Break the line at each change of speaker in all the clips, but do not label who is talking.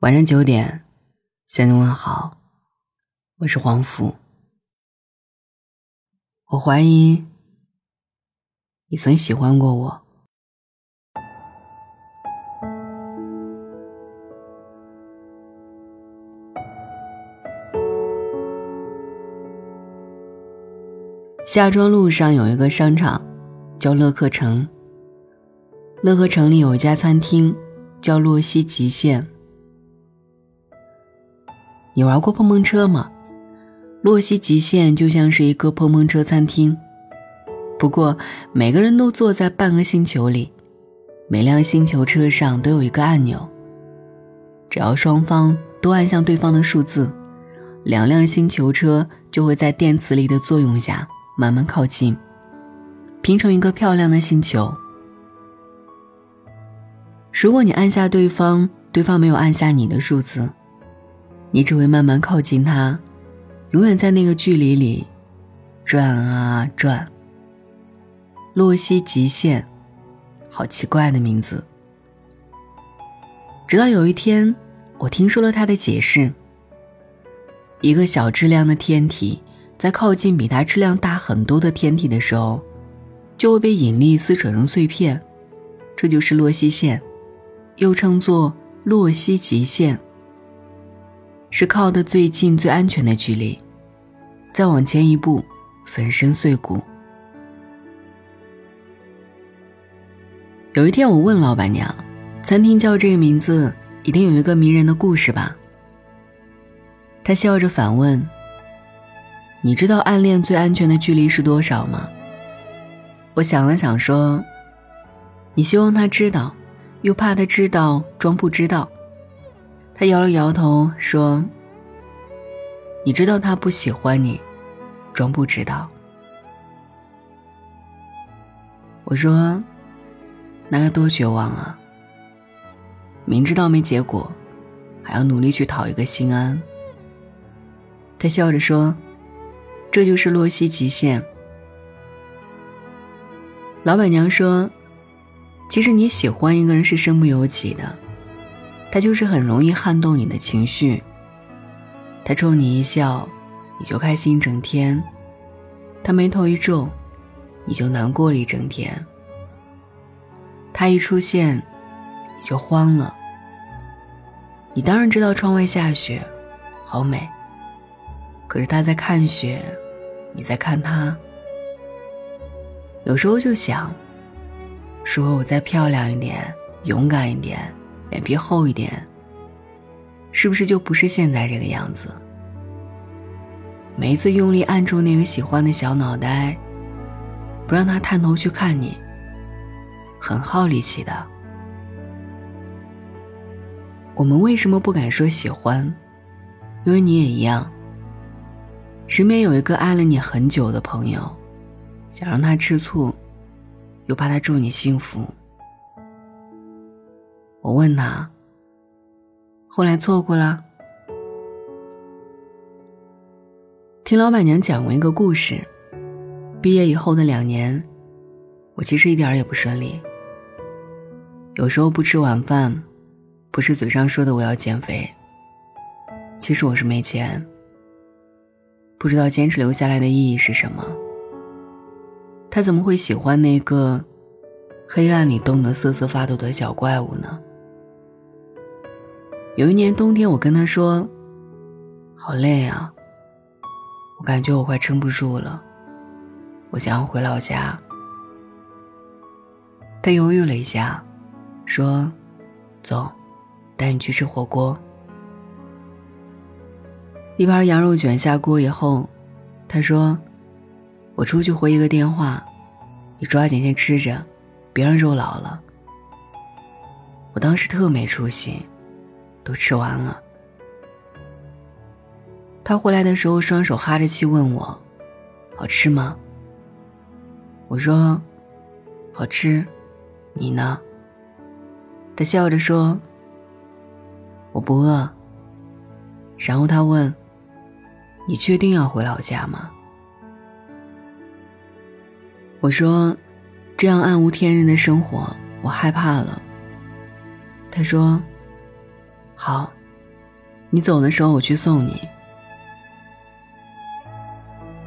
晚上九点，向你问好，我是黄福。我怀疑你曾喜欢过我。夏庄路上有一个商场，叫乐客城。乐客城里有一家餐厅，叫洛西极限。你玩过碰碰车吗？洛西极限就像是一个碰碰车餐厅，不过每个人都坐在半个星球里，每辆星球车上都有一个按钮，只要双方都按向对方的数字，两辆星球车就会在电磁力的作用下慢慢靠近，拼成一个漂亮的星球。如果你按下对方，对方没有按下你的数字。你只会慢慢靠近他，永远在那个距离里转啊转。洛希极限，好奇怪的名字。直到有一天，我听说了他的解释：一个小质量的天体在靠近比它质量大很多的天体的时候，就会被引力撕扯成碎片，这就是洛希线，又称作洛希极限。是靠的最近、最安全的距离，再往前一步，粉身碎骨。有一天，我问老板娘：“餐厅叫这个名字，一定有一个迷人的故事吧？”她笑着反问：“你知道暗恋最安全的距离是多少吗？”我想了想说：“你希望他知道，又怕他知道装不知道。”他摇了摇头说：“你知道他不喜欢你，装不知道。”我说：“那该多绝望啊！明知道没结果，还要努力去讨一个心安。”他笑着说：“这就是洛西极限。”老板娘说：“其实你喜欢一个人是身不由己的。”他就是很容易撼动你的情绪。他冲你一笑，你就开心一整天；他眉头一皱，你就难过了一整天。他一出现，你就慌了。你当然知道窗外下雪，好美。可是他在看雪，你在看他。有时候就想，如果我再漂亮一点，勇敢一点。脸皮厚一点，是不是就不是现在这个样子？每一次用力按住那个喜欢的小脑袋，不让他探头去看你，很耗力气的。我们为什么不敢说喜欢？因为你也一样。身边有一个爱了你很久的朋友，想让他吃醋，又怕他祝你幸福。我问他，后来错过了。听老板娘讲过一个故事，毕业以后的两年，我其实一点也不顺利。有时候不吃晚饭，不是嘴上说的我要减肥，其实我是没钱。不知道坚持留下来的意义是什么。他怎么会喜欢那个黑暗里冻得瑟瑟发抖的小怪物呢？有一年冬天，我跟他说：“好累啊，我感觉我快撑不住了，我想要回老家。”他犹豫了一下，说：“走，带你去吃火锅。”一盘羊肉卷下锅以后，他说：“我出去回一个电话，你抓紧先吃着，别让肉老了。”我当时特没出息。都吃完了。他回来的时候，双手哈着气问我：“好吃吗？”我说：“好吃。”你呢？他笑着说：“我不饿。”然后他问：“你确定要回老家吗？”我说：“这样暗无天日的生活，我害怕了。”他说。好，你走的时候我去送你。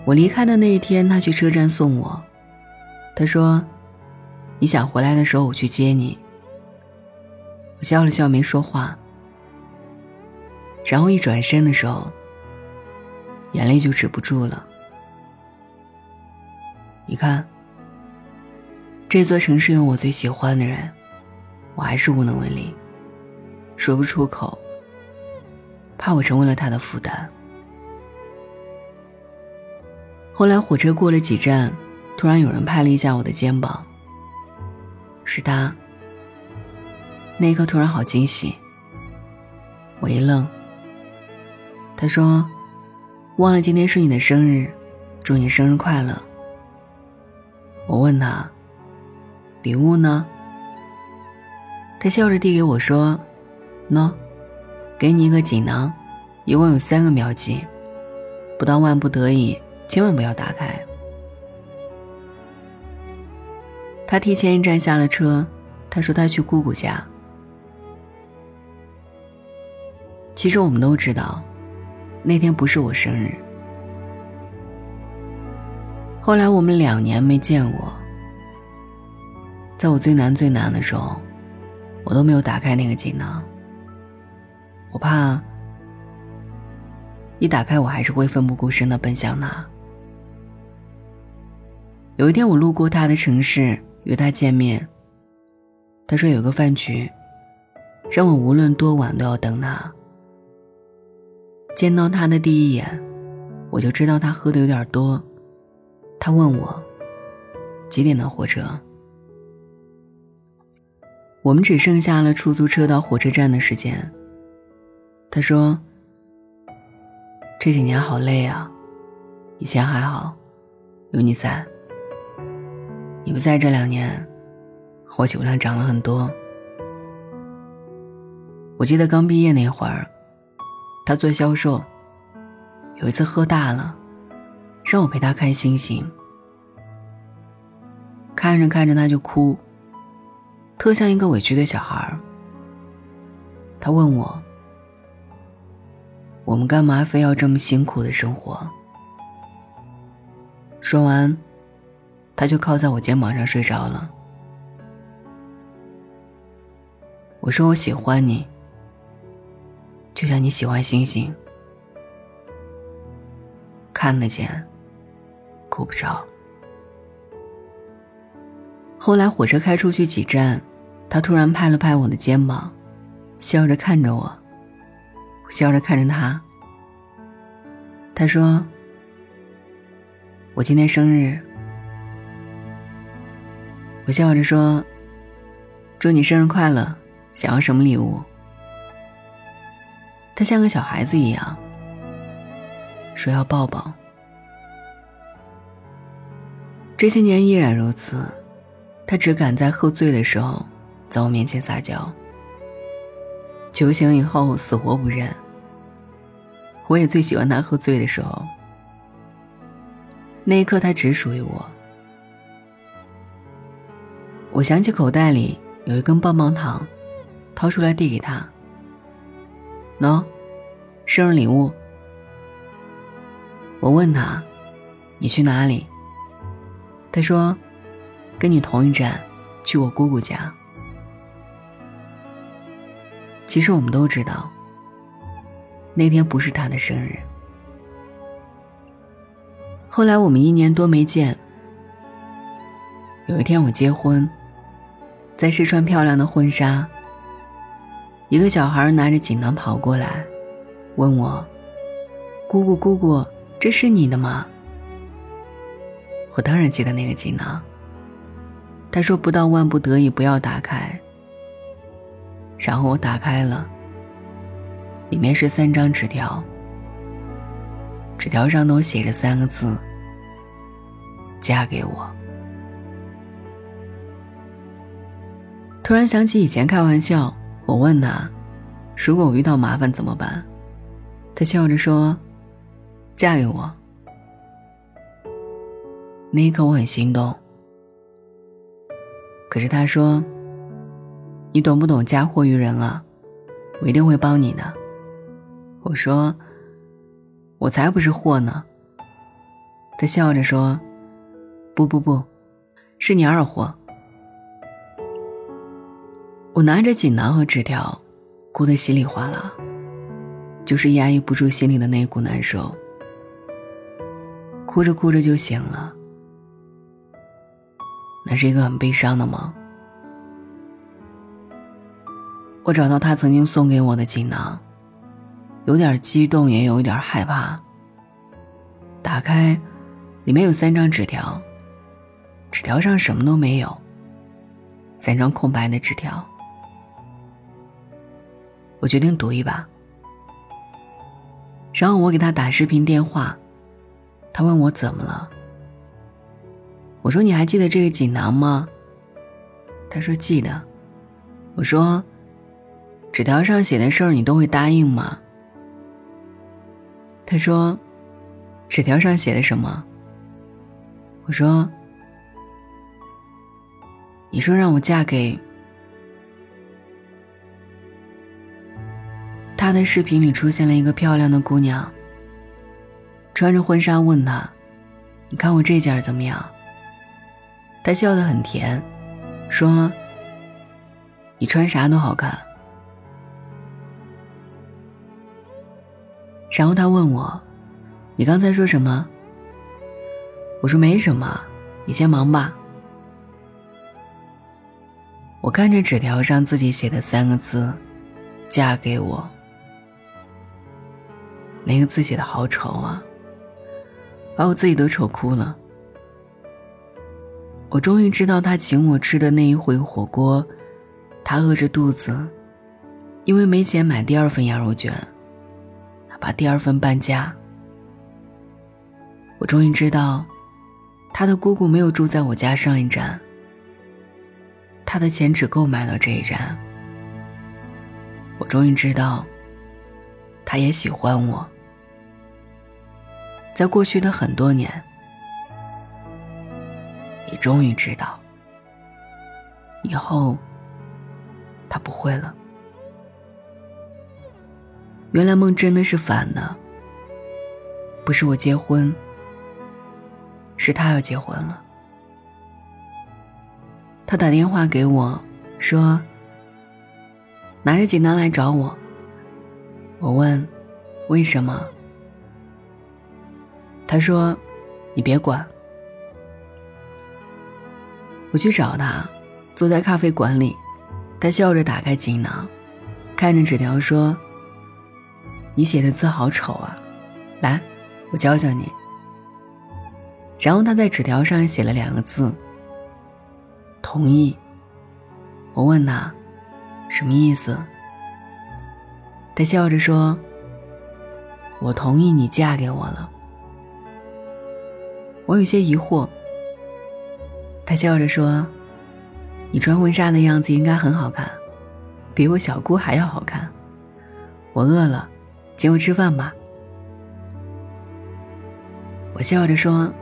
我离开的那一天，他去车站送我。他说：“你想回来的时候，我去接你。”我笑了笑，没说话。然后一转身的时候，眼泪就止不住了。你看，这座城市有我最喜欢的人，我还是无能为力，说不出口，怕我成为了他的负担。后来火车过了几站，突然有人拍了一下我的肩膀。是他。那一刻突然好惊喜。我一愣。他说：“忘了今天是你的生日，祝你生日快乐。”我问他：“礼物呢？”他笑着递给我说：“喏，给你一个锦囊，一共有三个妙计，不到万不得已。”千万不要打开。他提前一站下了车，他说他去姑姑家。其实我们都知道，那天不是我生日。后来我们两年没见过，在我最难最难的时候，我都没有打开那个锦囊，我怕一打开我还是会奋不顾身的奔向那。有一天，我路过他的城市，约他见面。他说有个饭局，让我无论多晚都要等他。见到他的第一眼，我就知道他喝的有点多。他问我几点的火车？我们只剩下了出租车到火车站的时间。他说这几年好累啊，以前还好，有你在。你不在这两年，我酒量涨了很多。我记得刚毕业那会儿，他做销售，有一次喝大了，让我陪他看星星。看着看着他就哭，特像一个委屈的小孩儿他问我：“我们干嘛非要这么辛苦的生活？”说完。他就靠在我肩膀上睡着了。我说我喜欢你，就像你喜欢星星，看得见，够不着。后来火车开出去几站，他突然拍了拍我的肩膀，笑着看着我，笑着看着他。他说：“我今天生日。”我笑着说：“祝你生日快乐！想要什么礼物？”他像个小孩子一样，说要抱抱。这些年依然如此，他只敢在喝醉的时候在我面前撒娇，酒醒以后死活不认。我也最喜欢他喝醉的时候，那一刻他只属于我。我想起口袋里有一根棒棒糖，掏出来递给他。喏，生日礼物。我问他：“你去哪里？”他说：“跟你同一站，去我姑姑家。”其实我们都知道，那天不是他的生日。后来我们一年多没见，有一天我结婚。在试穿漂亮的婚纱，一个小孩拿着锦囊跑过来，问我：“姑姑，姑姑，这是你的吗？”我当然记得那个锦囊。他说：“不到万不得已，不要打开。”然后我打开了，里面是三张纸条，纸条上都写着三个字：“嫁给我。”突然想起以前开玩笑，我问他：“如果我遇到麻烦怎么办？”他笑着说：“嫁给我。”那一刻我很心动。可是他说：“你懂不懂家祸于人啊？我一定会帮你的。”我说：“我才不是货呢。”他笑着说：“不不不，是你二货。”我拿着锦囊和纸条，哭得稀里哗啦，就是压抑不住心里的那股难受。哭着哭着就醒了，那是一个很悲伤的梦。我找到他曾经送给我的锦囊，有点激动，也有一点害怕。打开，里面有三张纸条，纸条上什么都没有，三张空白的纸条。我决定赌一把。然后我给他打视频电话，他问我怎么了。我说：“你还记得这个锦囊吗？”他说：“记得。”我说：“纸条上写的事儿你都会答应吗？”他说：“纸条上写的什么？”我说：“你说让我嫁给……”他的视频里出现了一个漂亮的姑娘，穿着婚纱问他：“你看我这件怎么样？”他笑得很甜，说：“你穿啥都好看。”然后他问我：“你刚才说什么？”我说：“没什么，你先忙吧。”我看着纸条上自己写的三个字：“嫁给我。”那个字写的好丑啊，把我自己都丑哭了。我终于知道他请我吃的那一回火锅，他饿着肚子，因为没钱买第二份羊肉卷，把第二份搬家。我终于知道，他的姑姑没有住在我家上一站，他的钱只够买了这一站。我终于知道，他也喜欢我。在过去的很多年，你终于知道，以后他不会了。原来梦真的是反的，不是我结婚，是他要结婚了。他打电话给我，说拿着锦囊来找我。我问为什么？他说：“你别管。”我去找他，坐在咖啡馆里，他笑着打开锦囊，看着纸条说：“你写的字好丑啊，来，我教教你。”然后他在纸条上写了两个字：“同意。”我问他：“什么意思？”他笑着说：“我同意你嫁给我了。”我有些疑惑，他笑着说：“你穿婚纱的样子应该很好看，比我小姑还要好看。”我饿了，请我吃饭吧。我笑着说：“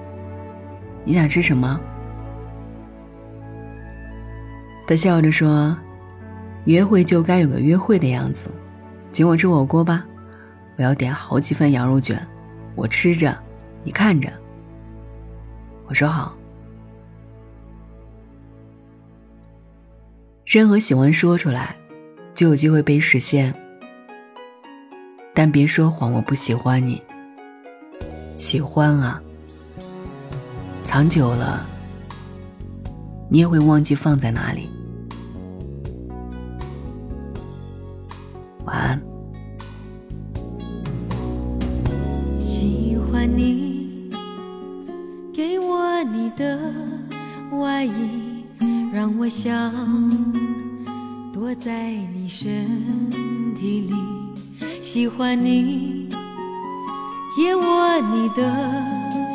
你想吃什么？”他笑着说：“约会就该有个约会的样子，请我吃火锅吧。我要点好几份羊肉卷，我吃着，你看着。”我说好。任何喜欢说出来，就有机会被实现。但别说谎，我不喜欢你。喜欢啊，藏久了，你也会忘记放在哪里。晚安。
喜欢你。给我你的外衣让我想躲在你身体里，喜欢你借我你的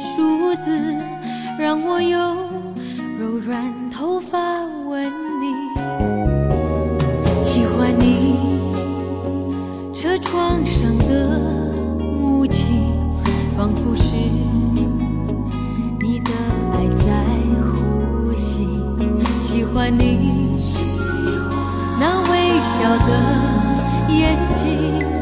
梳子，让我用柔软头发吻你，喜欢你车窗上的雾气，仿佛是你的爱在呼吸。喜欢你那微笑的眼睛。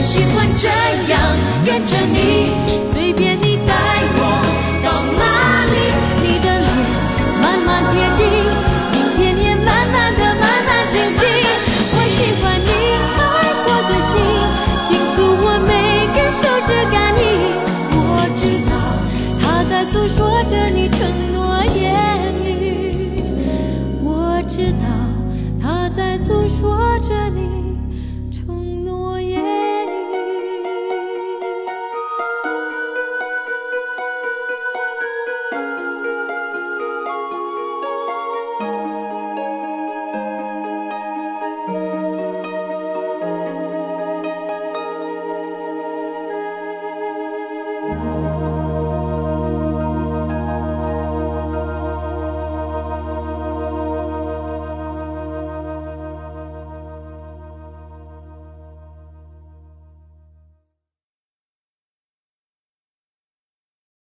喜欢这样跟着你，随便你带我到哪。